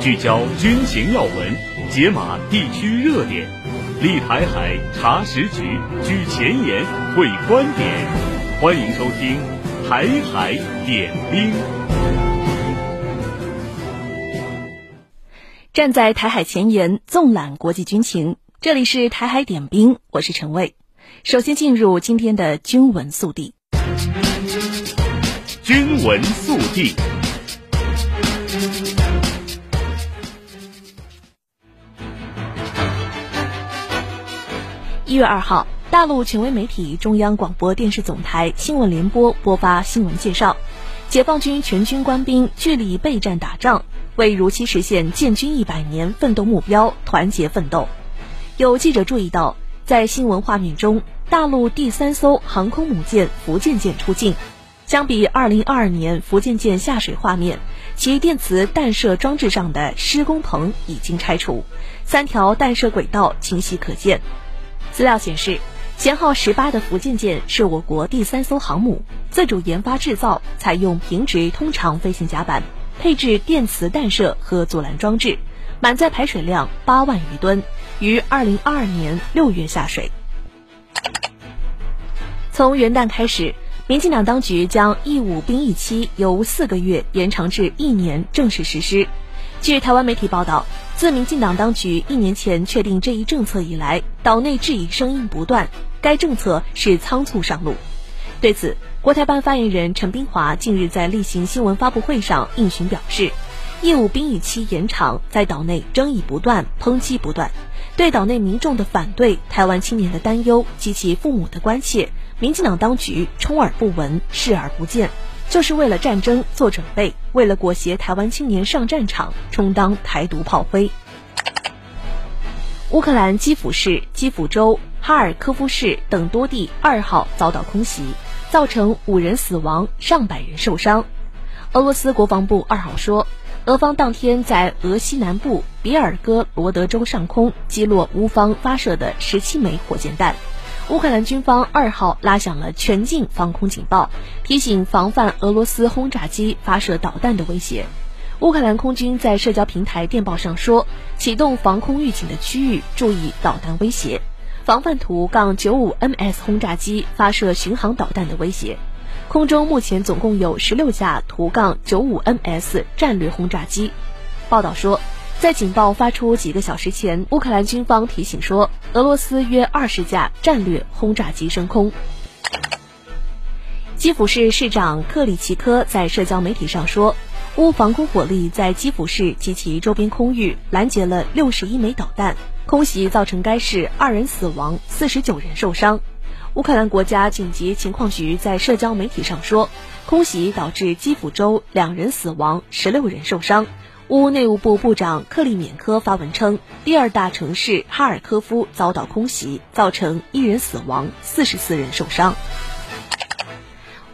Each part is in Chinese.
聚焦军情要闻，解码地区热点，立台海查实局，居前沿会观点。欢迎收听《台海点兵》。站在台海前沿，纵览国际军情。这里是《台海点兵》，我是陈卫。首先进入今天的军文速递。军文速递。一月二号，大陆权威媒体中央广播电视总台新闻联播播发新闻介绍：解放军全军官兵聚力备战打仗，为如期实现建军一百年奋斗目标团结奋斗。有记者注意到，在新闻画面中，大陆第三艘航空母舰福建舰出境。相比二零二二年福建舰下水画面，其电磁弹射装置上的施工棚已经拆除，三条弹射轨道清晰可见。资料显示，舷号十八的福建舰是我国第三艘航母，自主研发制造，采用平直通长飞行甲板，配置电磁弹射和阻拦装置，满载排水量八万余吨，于二零二二年六月下水。从元旦开始，民进党当局将义务兵役期由四个月延长至一年正式实施。据台湾媒体报道，自民进党当局一年前确定这一政策以来，岛内质疑声音不断，该政策是仓促上路。对此，国台办发言人陈斌华近日在例行新闻发布会上应询表示，义务兵役期延长在岛内争议不断，抨击不断，对岛内民众的反对、台湾青年的担忧及其父母的关切，民进党当局充耳不闻，视而不见。就是为了战争做准备，为了裹挟台湾青年上战场，充当台独炮灰。乌克兰基辅市、基辅州、哈尔科夫市等多地二号遭到空袭，造成五人死亡，上百人受伤。俄罗斯国防部二号说，俄方当天在俄西南部比尔哥罗德州上空击落乌方发射的十七枚火箭弹。乌克兰军方二号拉响了全境防空警报，提醒防范俄罗斯轰炸机发射导弹的威胁。乌克兰空军在社交平台电报上说，启动防空预警的区域注意导弹威胁，防范图杠九五 MS 轰炸机发射巡航导弹的威胁。空中目前总共有十六架图杠九五 MS 战略轰炸机。报道说。在警报发出几个小时前，乌克兰军方提醒说，俄罗斯约二十架战略轰炸机升空。基辅市市长克里奇科在社交媒体上说，乌防空火力在基辅市及其周边空域拦截了六十一枚导弹，空袭造成该市二人死亡，四十九人受伤。乌克兰国家紧急情况局在社交媒体上说，空袭导致基辅州两人死亡，十六人受伤。乌内务部部长克利缅科发文称，第二大城市哈尔科夫遭到空袭，造成一人死亡，四十四人受伤。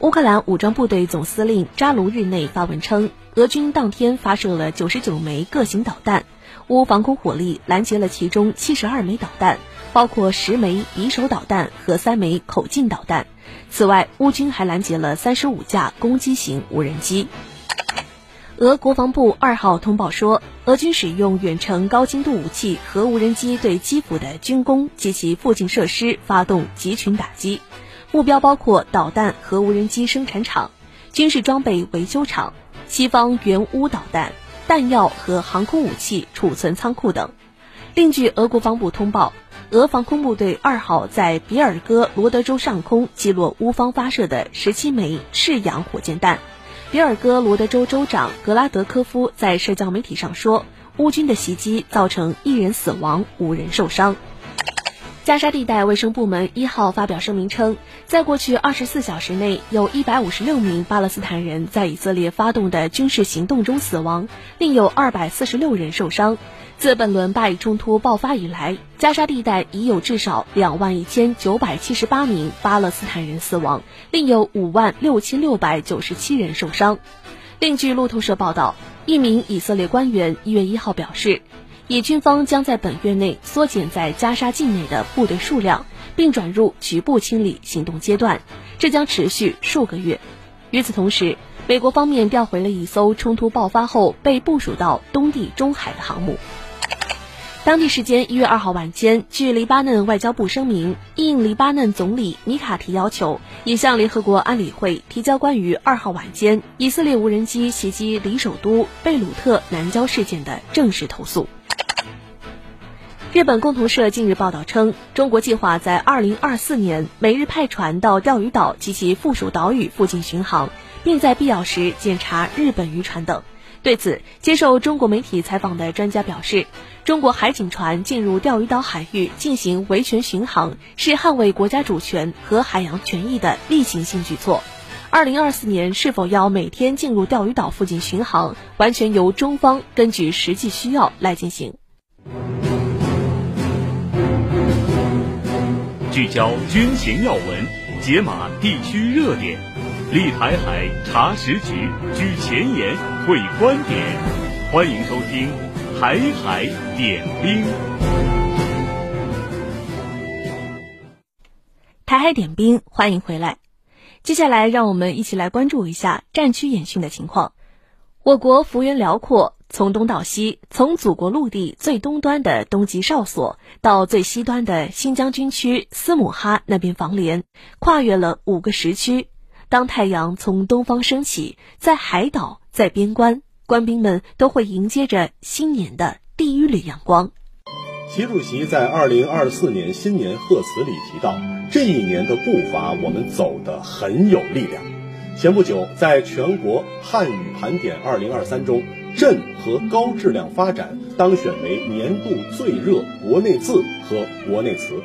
乌克兰武装部队总司令扎卢日内发文称，俄军当天发射了九十九枚各型导弹，乌防空火力拦截了其中七十二枚导弹，包括十枚匕首导弹和三枚口径导弹。此外，乌军还拦截了三十五架攻击型无人机。俄国防部二号通报说，俄军使用远程高精度武器和无人机对基辅的军工及其附近设施发动集群打击，目标包括导弹和无人机生产厂、军事装备维修厂、西方援乌导弹、弹药和航空武器储存仓库等。另据俄国防部通报，俄防空部队二号在别尔哥罗德州上空击落乌方发射的十七枚赤杨火箭弹。比尔哥罗德州州长格拉德科夫在社交媒体上说，乌军的袭击造成一人死亡，五人受伤。加沙地带卫生部门一号发表声明称，在过去二十四小时内，有一百五十六名巴勒斯坦人在以色列发动的军事行动中死亡，另有二百四十六人受伤。自本轮巴以冲突爆发以来，加沙地带已有至少两万一千九百七十八名巴勒斯坦人死亡，另有五万六千六百九十七人受伤。另据路透社报道，一名以色列官员一月一号表示，以军方将在本月内缩减在加沙境内的部队数量，并转入局部清理行动阶段，这将持续数个月。与此同时，美国方面调回了一艘冲突爆发后被部署到东地中海的航母。当地时间一月二号晚间，据黎巴嫩外交部声明，应黎巴嫩总理米卡提要求，已向联合国安理会提交关于二号晚间以色列无人机袭击黎首都贝鲁特南郊事件的正式投诉。日本共同社近日报道称，中国计划在二零二四年每日派船到钓鱼岛及其附属岛屿附近巡航，并在必要时检查日本渔船等。对此，接受中国媒体采访的专家表示，中国海警船进入钓鱼岛海域进行维权巡航，是捍卫国家主权和海洋权益的例行性举措。二零二四年是否要每天进入钓鱼岛附近巡航，完全由中方根据实际需要来进行。聚焦军情要闻，解码地区热点。立台海查实局，举前沿，会观点，欢迎收听《台海点兵》。台海点兵，欢迎回来。接下来，让我们一起来关注一下战区演训的情况。我国幅员辽阔，从东到西，从祖国陆地最东端的东极哨所，到最西端的新疆军区斯姆哈那边防连，跨越了五个时区。当太阳从东方升起，在海岛，在边关，官兵们都会迎接着新年的第一缕阳光。习主席在二零二四年新年贺词里提到，这一年的步伐我们走得很有力量。前不久，在全国汉语盘点二零二三中，“镇”和“高质量发展”当选为年度最热国内字和国内词，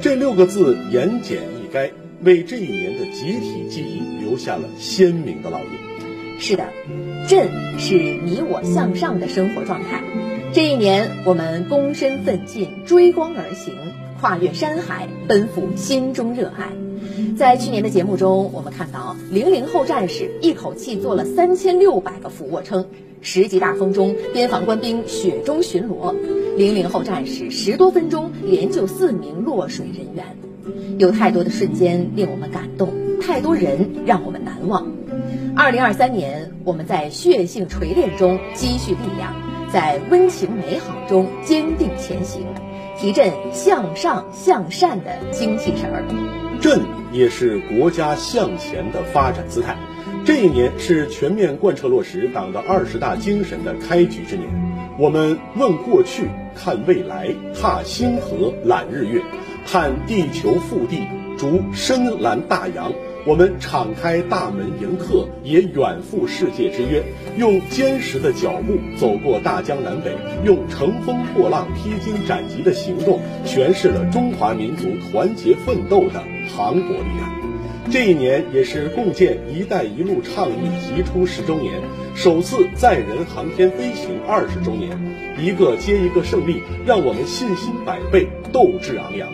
这六个字言简意赅。为这一年的集体记忆留下了鲜明的烙印。是的，振是你我向上的生活状态。这一年，我们躬身奋进，追光而行，跨越山海，奔赴心中热爱。在去年的节目中，我们看到零零后战士一口气做了三千六百个俯卧撑，十级大风中，边防官兵雪中巡逻，零零后战士十多分钟连救四名落水人员。有太多的瞬间令我们感动，太多人让我们难忘。二零二三年，我们在血性锤炼中积蓄力量，在温情美好中坚定前行，提振向上向善的精气神儿。振也是国家向前的发展姿态。这一年是全面贯彻落实党的二十大精神的开局之年。我们问过去，看未来，踏星河，揽日月。看地球腹地，逐深蓝大洋。我们敞开大门迎客，也远赴世界之约。用坚实的脚步走过大江南北，用乘风破浪、披荆斩棘的行动，诠释了中华民族团结奋斗的磅礴力量。这一年也是共建“一带一路”倡议提出十周年，首次载人航天飞行二十周年，一个接一个胜利，让我们信心百倍，斗志昂扬。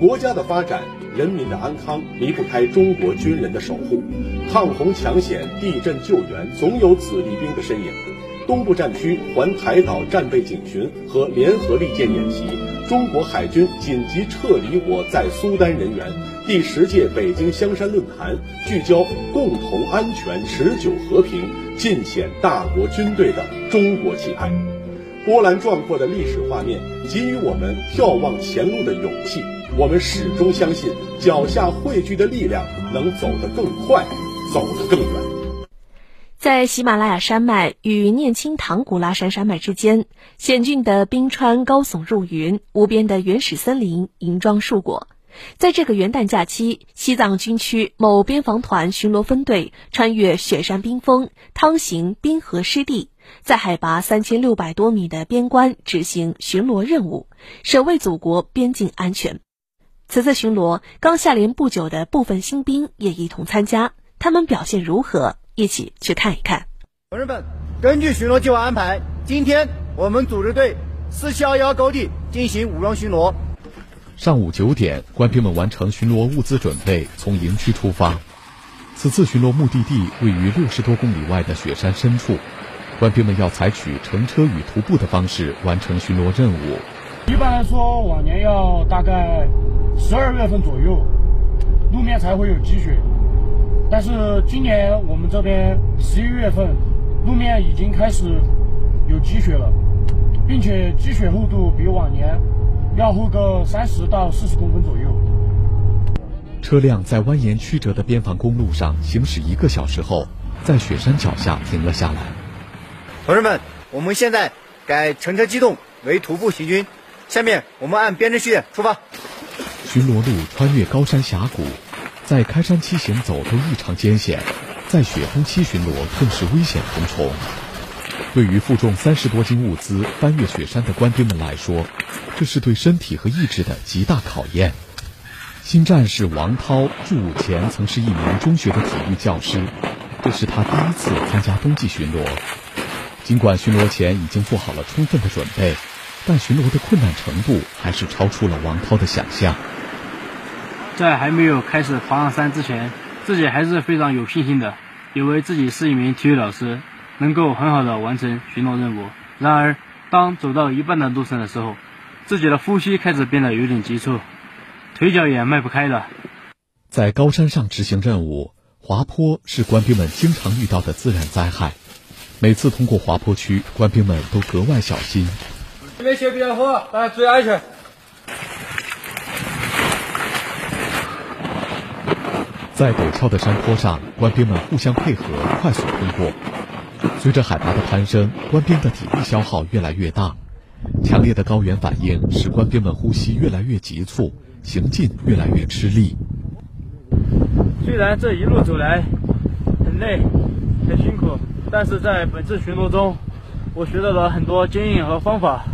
国家的发展，人民的安康离不开中国军人的守护。抗洪抢险、地震救援，总有子弟兵的身影。东部战区环台岛战备警巡和联合利剑演习，中国海军紧急撤离我在苏丹人员。第十届北京香山论坛聚焦共同安全、持久和平，尽显大国军队的中国气派。波澜壮阔的历史画面，给予我们眺望前路的勇气。我们始终相信，脚下汇聚的力量能走得更快，走得更远。在喜马拉雅山脉与念青唐古拉山山脉之间，险峻的冰川高耸入云，无边的原始森林银装硕果。在这个元旦假期，西藏军区某边防团巡逻分队穿越雪山冰封，趟行冰河湿地，在海拔三千六百多米的边关执行巡逻任务，守卫祖国边境安全。此次巡逻，刚下连不久的部分新兵也一同参加，他们表现如何？一起去看一看。同志们，根据巡逻计划安排，今天我们组织队四七二幺高地进行武装巡逻。上午九点，官兵们完成巡逻物资准备，从营区出发。此次巡逻目的地位于六十多公里外的雪山深处，官兵们要采取乘车与徒步的方式完成巡逻任务。一般来说，往年要大概。十二月份左右，路面才会有积雪。但是今年我们这边十一月份，路面已经开始有积雪了，并且积雪厚度比往年要厚个三十到四十公分左右。车辆在蜿蜒曲折的边防公路上行驶一个小时后，在雪山脚下停了下来。同志们，我们现在改乘车机动为徒步行军。下面我们按编制序出发。巡逻路穿越高山峡谷，在开山期行走都异常艰险，在雪峰期巡逻更是危险重重。对于负重三十多斤物资翻越雪山的官兵们来说，这是对身体和意志的极大考验。新战士王涛入伍前曾是一名中学的体育教师，这是他第一次参加冬季巡逻。尽管巡逻前已经做好了充分的准备，但巡逻的困难程度还是超出了王涛的想象。在还没有开始爬上山之前，自己还是非常有信心的，以为自己是一名体育老师，能够很好的完成巡逻任务。然而，当走到一半的路上的时候，自己的呼吸开始变得有点急促，腿脚也迈不开了。在高山上执行任务，滑坡是官兵们经常遇到的自然灾害。每次通过滑坡区，官兵们都格外小心。这边雪比较厚，大家注意安全。在陡峭的山坡上，官兵们互相配合，快速通过。随着海拔的攀升，官兵的体力消耗越来越大。强烈的高原反应使官兵们呼吸越来越急促，行进越来越吃力。虽然这一路走来很累、很辛苦，但是在本次巡逻中，我学到了很多经验和方法。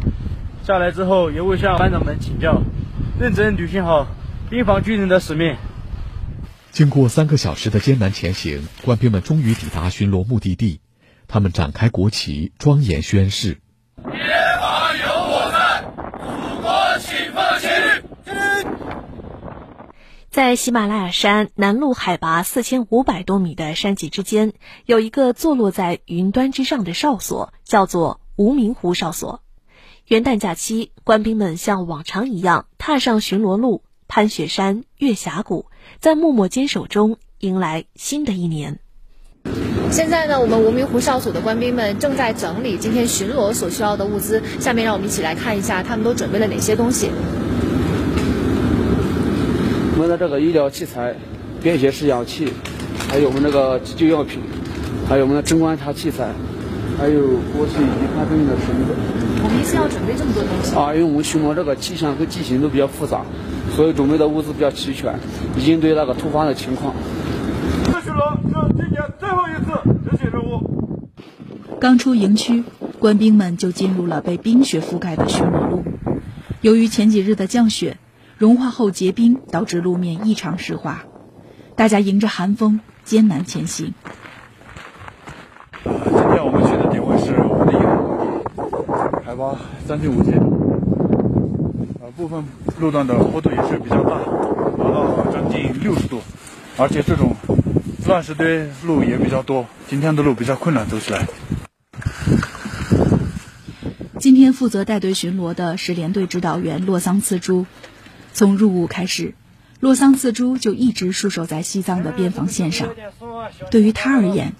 下来之后，也会向班长们请教，认真履行好边防军人的使命。经过三个小时的艰难前行，官兵们终于抵达巡逻目的地。他们展开国旗，庄严宣誓：“边防有我在，祖国请放心。”在喜马拉雅山南麓海拔四千五百多米的山脊之间，有一个坐落在云端之上的哨所，叫做无名湖哨所。元旦假期，官兵们像往常一样踏上巡逻路，攀雪山，越峡谷。在默默坚守中，迎来新的一年。现在呢，我们无名湖哨所的官兵们正在整理今天巡逻所需要的物资。下面让我们一起来看一下，他们都准备了哪些东西。我们的这个医疗器材、便携式氧气，还有我们这个急救药品，还有我们的侦观察器材，还有过去已经攀登的绳子。我们一次要准备这么多东西？啊，因为我们巡逻这个气象和地形都比较复杂。所以准备的物资比较齐全，应对那个突发的情况。这巡逻是今年最后一次执行任务。刚出营区，官兵们就进入了被冰雪覆盖的巡逻路。由于前几日的降雪，融化后结冰，导致路面异常湿滑。大家迎着寒风艰难前行。今天我们去的点位是我们的营地，海拔将近五千。部分路段的坡度也是比较大，达到将近六十度，而且这种乱石堆路也比较多。今天的路比较困难，走起来。今天负责带队巡逻的是连队指导员洛桑次珠。从入伍开始，洛桑次珠就一直戍守在西藏的边防线上。对于他而言，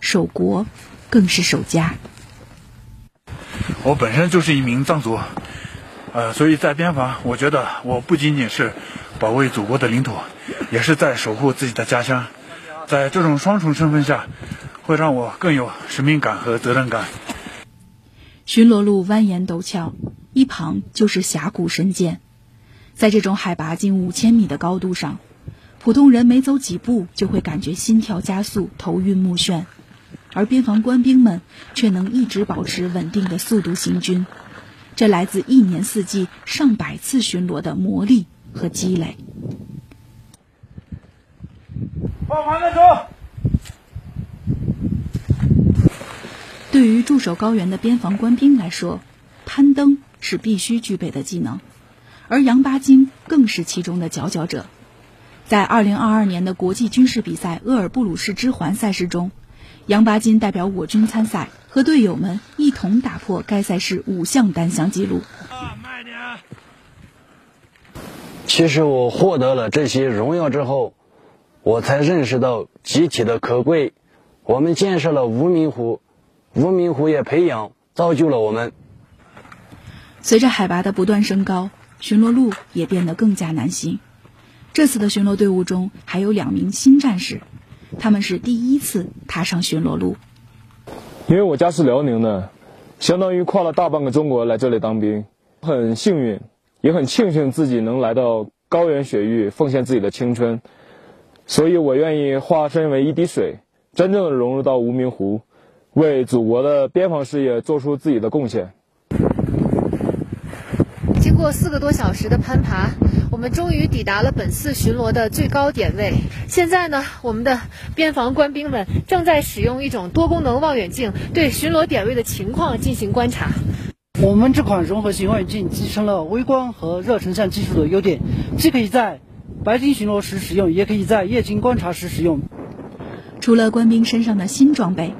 守国更是守家。我本身就是一名藏族。呃，所以在边防，我觉得我不仅仅是保卫祖国的领土，也是在守护自己的家乡。在这种双重身份下，会让我更有使命感和责任感。巡逻路蜿蜒陡峭，一旁就是峡谷深涧，在这种海拔近五千米的高度上，普通人每走几步就会感觉心跳加速、头晕目眩，而边防官兵们却能一直保持稳定的速度行军。这来自一年四季上百次巡逻的磨砺和积累。放慢点走。对于驻守高原的边防官兵来说，攀登是必须具备的技能，而杨八金更是其中的佼佼者。在二零二二年的国际军事比赛厄尔布鲁士之环赛事中，杨巴金代表我军参赛。和队友们一同打破该赛事五项单项纪录。慢点。其实我获得了这些荣耀之后，我才认识到集体的可贵。我们建设了无名湖，无名湖也培养造就了我们。随着海拔的不断升高，巡逻路也变得更加难行。这次的巡逻队伍中还有两名新战士，他们是第一次踏上巡逻路。因为我家是辽宁的，相当于跨了大半个中国来这里当兵，很幸运，也很庆幸自己能来到高原雪域奉献自己的青春，所以我愿意化身为一滴水，真正的融入到无名湖，为祖国的边防事业做出自己的贡献。经过四个多小时的攀爬，我们终于抵达了本次巡逻的最高点位。现在呢，我们的边防官兵们正在使用一种多功能望远镜，对巡逻点位的情况进行观察。我们这款融合型望远镜集成了微光和热成像技术的优点，既可以在白天巡逻时使用，也可以在夜间观察时使用。除了官兵身上的新装备，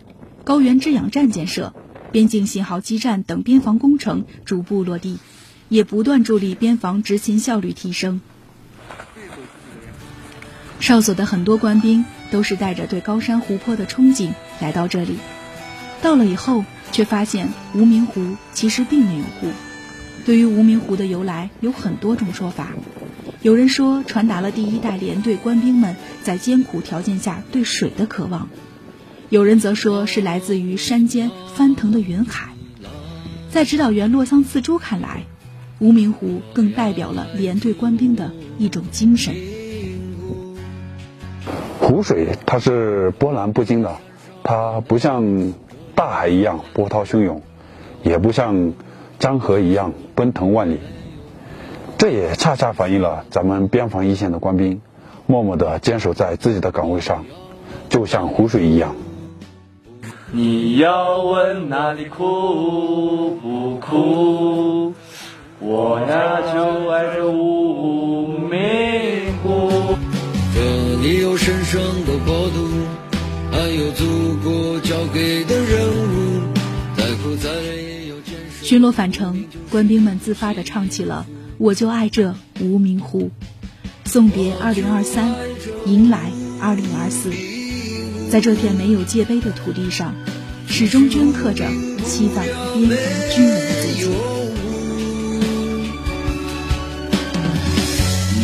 高原制氧站建设、边境信号基站等边防工程逐步落地。也不断助力边防执勤效率提升。哨所的很多官兵都是带着对高山湖泊的憧憬来到这里，到了以后却发现无名湖其实并没有湖。对于无名湖的由来，有很多种说法。有人说传达了第一代连队官兵们在艰苦条件下对水的渴望；有人则说是来自于山间翻腾的云海。在指导员洛桑次珠看来，无名湖更代表了连队官兵的一种精神。湖水它是波澜不惊的，它不像大海一样波涛汹涌，也不像江河一样奔腾万里。这也恰恰反映了咱们边防一线的官兵默默地坚守在自己的岗位上，就像湖水一样。你要问哪里苦不苦？我呀就爱这无名湖，这里有神圣的国度，还有祖国交给的任务，再苦再累也要坚守。巡逻返程，官兵们自发地唱起了《我就爱这无名湖》，送别二零二三，迎来二零二四。在这片没有界碑的土地上，始终镌刻着西藏边防军人的足迹。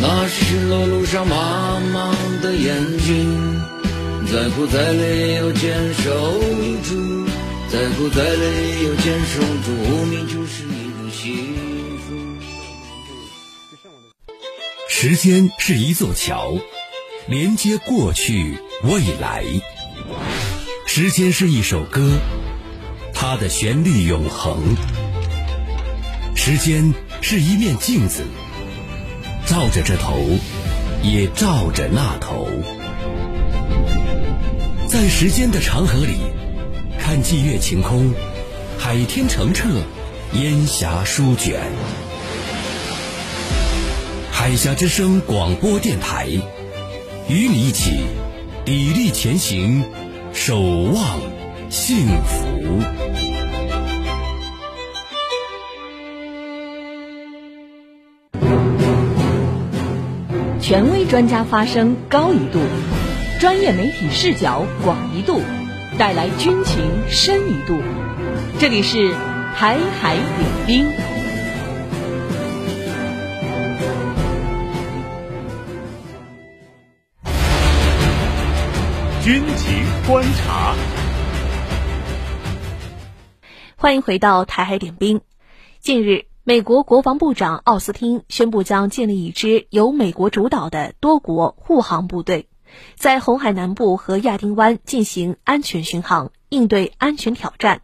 那是巡逻路上茫茫的眼睛，再苦再累也要坚守住，再苦再累也要坚守住，无名就是一种幸福。时间是一座桥，连接过去未来。时间是一首歌，它的旋律永恒。时间是一面镜子。照着这头，也照着那头，在时间的长河里，看霁月晴空，海天澄澈，烟霞舒卷。海峡之声广播电台，与你一起砥砺前行，守望幸福。权威专家发声高一度，专业媒体视角广一度，带来军情深一度。这里是台海点兵，军情观察。欢迎回到台海点兵。近日。美国国防部长奥斯汀宣布，将建立一支由美国主导的多国护航部队，在红海南部和亚丁湾进行安全巡航，应对安全挑战。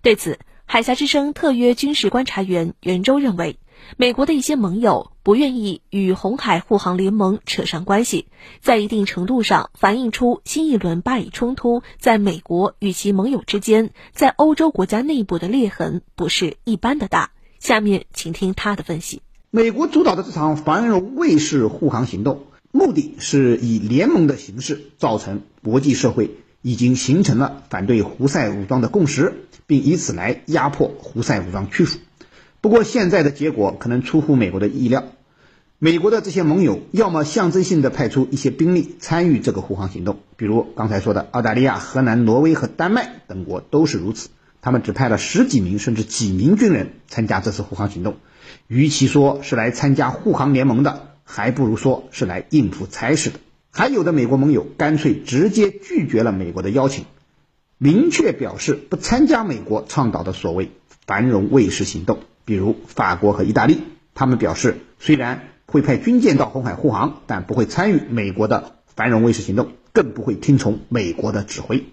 对此，海峡之声特约军事观察员袁周认为，美国的一些盟友不愿意与红海护航联盟扯上关系，在一定程度上反映出新一轮巴以冲突在美国与其盟友之间，在欧洲国家内部的裂痕不是一般的大。下面请听他的分析。美国主导的这场繁荣卫士护航行动，目的是以联盟的形式造成国际社会已经形成了反对胡塞武装的共识，并以此来压迫胡塞武装屈服。不过，现在的结果可能出乎美国的意料。美国的这些盟友要么象征性的派出一些兵力参与这个护航行动，比如刚才说的澳大利亚、荷兰、挪威和丹麦等国都是如此，他们只派了十几名甚至几名军人参加这次护航行动。与其说是来参加护航联盟的，还不如说是来应付差事的。还有的美国盟友干脆直接拒绝了美国的邀请，明确表示不参加美国倡导的所谓繁荣卫士行动。比如法国和意大利，他们表示虽然会派军舰到红海护航，但不会参与美国的繁荣卫士行动，更不会听从美国的指挥。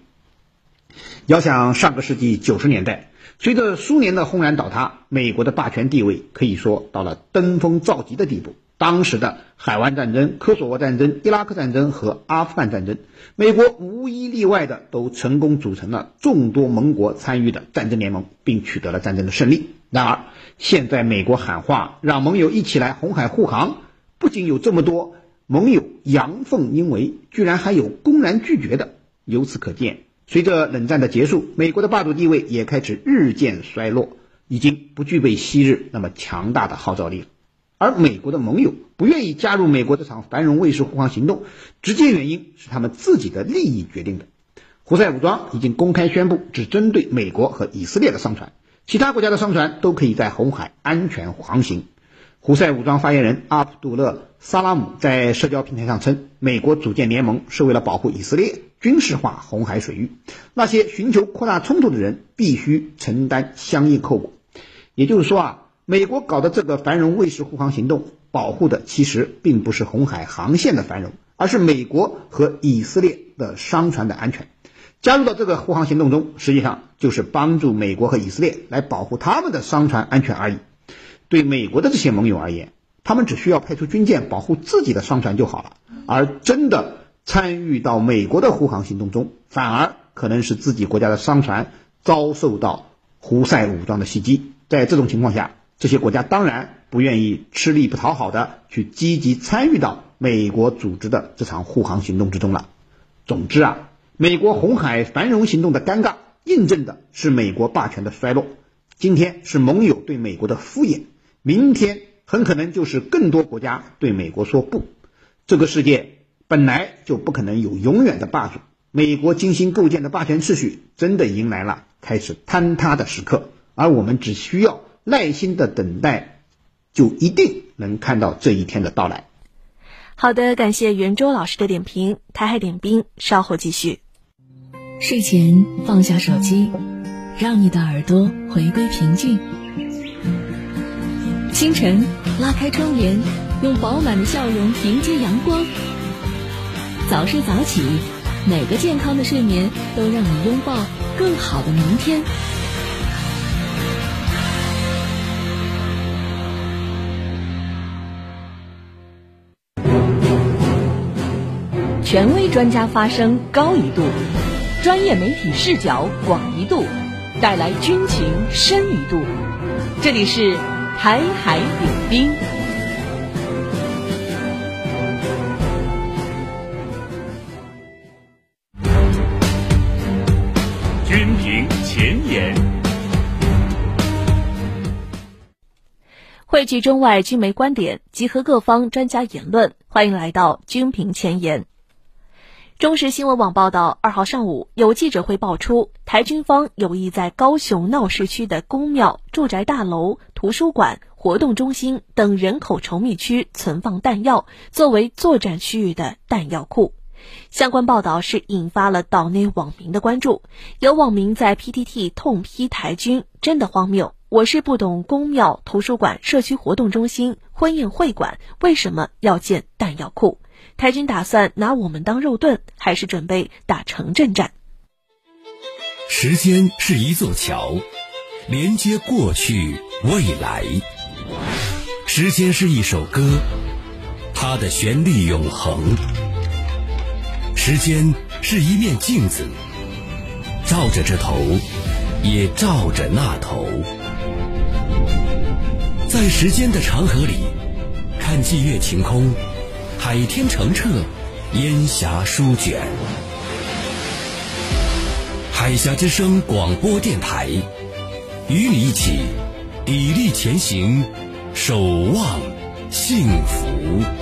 遥想上个世纪九十年代，随着苏联的轰然倒塌，美国的霸权地位可以说到了登峰造极的地步。当时的海湾战争、科索沃战争、伊拉克战争和阿富汗战争，美国无一例外的都成功组成了众多盟国参与的战争联盟，并取得了战争的胜利。然而，现在美国喊话让盟友一起来红海护航，不仅有这么多盟友阳奉阴违，居然还有公然拒绝的。由此可见，随着冷战的结束，美国的霸主地位也开始日渐衰落，已经不具备昔日那么强大的号召力了。而美国的盟友不愿意加入美国这场繁荣卫士护航行动，直接原因是他们自己的利益决定的。胡塞武装已经公开宣布，只针对美国和以色列的商船，其他国家的商船都可以在红海安全航行。胡塞武装发言人阿卜杜勒·萨拉姆在社交平台上称，美国组建联盟是为了保护以色列，军事化红海水域，那些寻求扩大冲突的人必须承担相应后果。也就是说啊。美国搞的这个繁荣卫士护航行动，保护的其实并不是红海航线的繁荣，而是美国和以色列的商船的安全。加入到这个护航行动中，实际上就是帮助美国和以色列来保护他们的商船安全而已。对美国的这些盟友而言，他们只需要派出军舰保护自己的商船就好了。而真的参与到美国的护航行动中，反而可能是自己国家的商船遭受到胡塞武装的袭击。在这种情况下，这些国家当然不愿意吃力不讨好的去积极参与到美国组织的这场护航行动之中了。总之啊，美国红海繁荣行动的尴尬，印证的是美国霸权的衰落。今天是盟友对美国的敷衍，明天很可能就是更多国家对美国说不。这个世界本来就不可能有永远的霸主，美国精心构建的霸权秩序真的迎来了开始坍塌的时刻，而我们只需要。耐心的等待，就一定能看到这一天的到来。好的，感谢袁周老师的点评。台海点兵，稍后继续。睡前放下手机，让你的耳朵回归平静。清晨拉开窗帘，用饱满的笑容迎接阳光。早睡早起，每个健康的睡眠都让你拥抱更好的明天。权威专家发声高一度，专业媒体视角广一度，带来军情深一度。这里是台海点兵。军评前沿，汇聚中外军媒观点，集合各方专家言论。欢迎来到军评前沿。中时新闻网报道，二号上午有记者会爆出，台军方有意在高雄闹市区的公庙、住宅大楼、图书馆、活动中心等人口稠密区存放弹药，作为作战区域的弹药库。相关报道是引发了岛内网民的关注，有网民在 PTT 痛批台军真的荒谬。我是不懂公庙、图书馆、社区活动中心、婚宴会馆为什么要建弹药库。台军打算拿我们当肉盾，还是准备打城镇战？时间是一座桥，连接过去未来。时间是一首歌，它的旋律永恒。时间是一面镜子，照着这头，也照着那头。在时间的长河里，看霁月晴空。海天澄澈，烟霞舒卷。海峡之声广播电台，与你一起砥砺前行，守望幸福。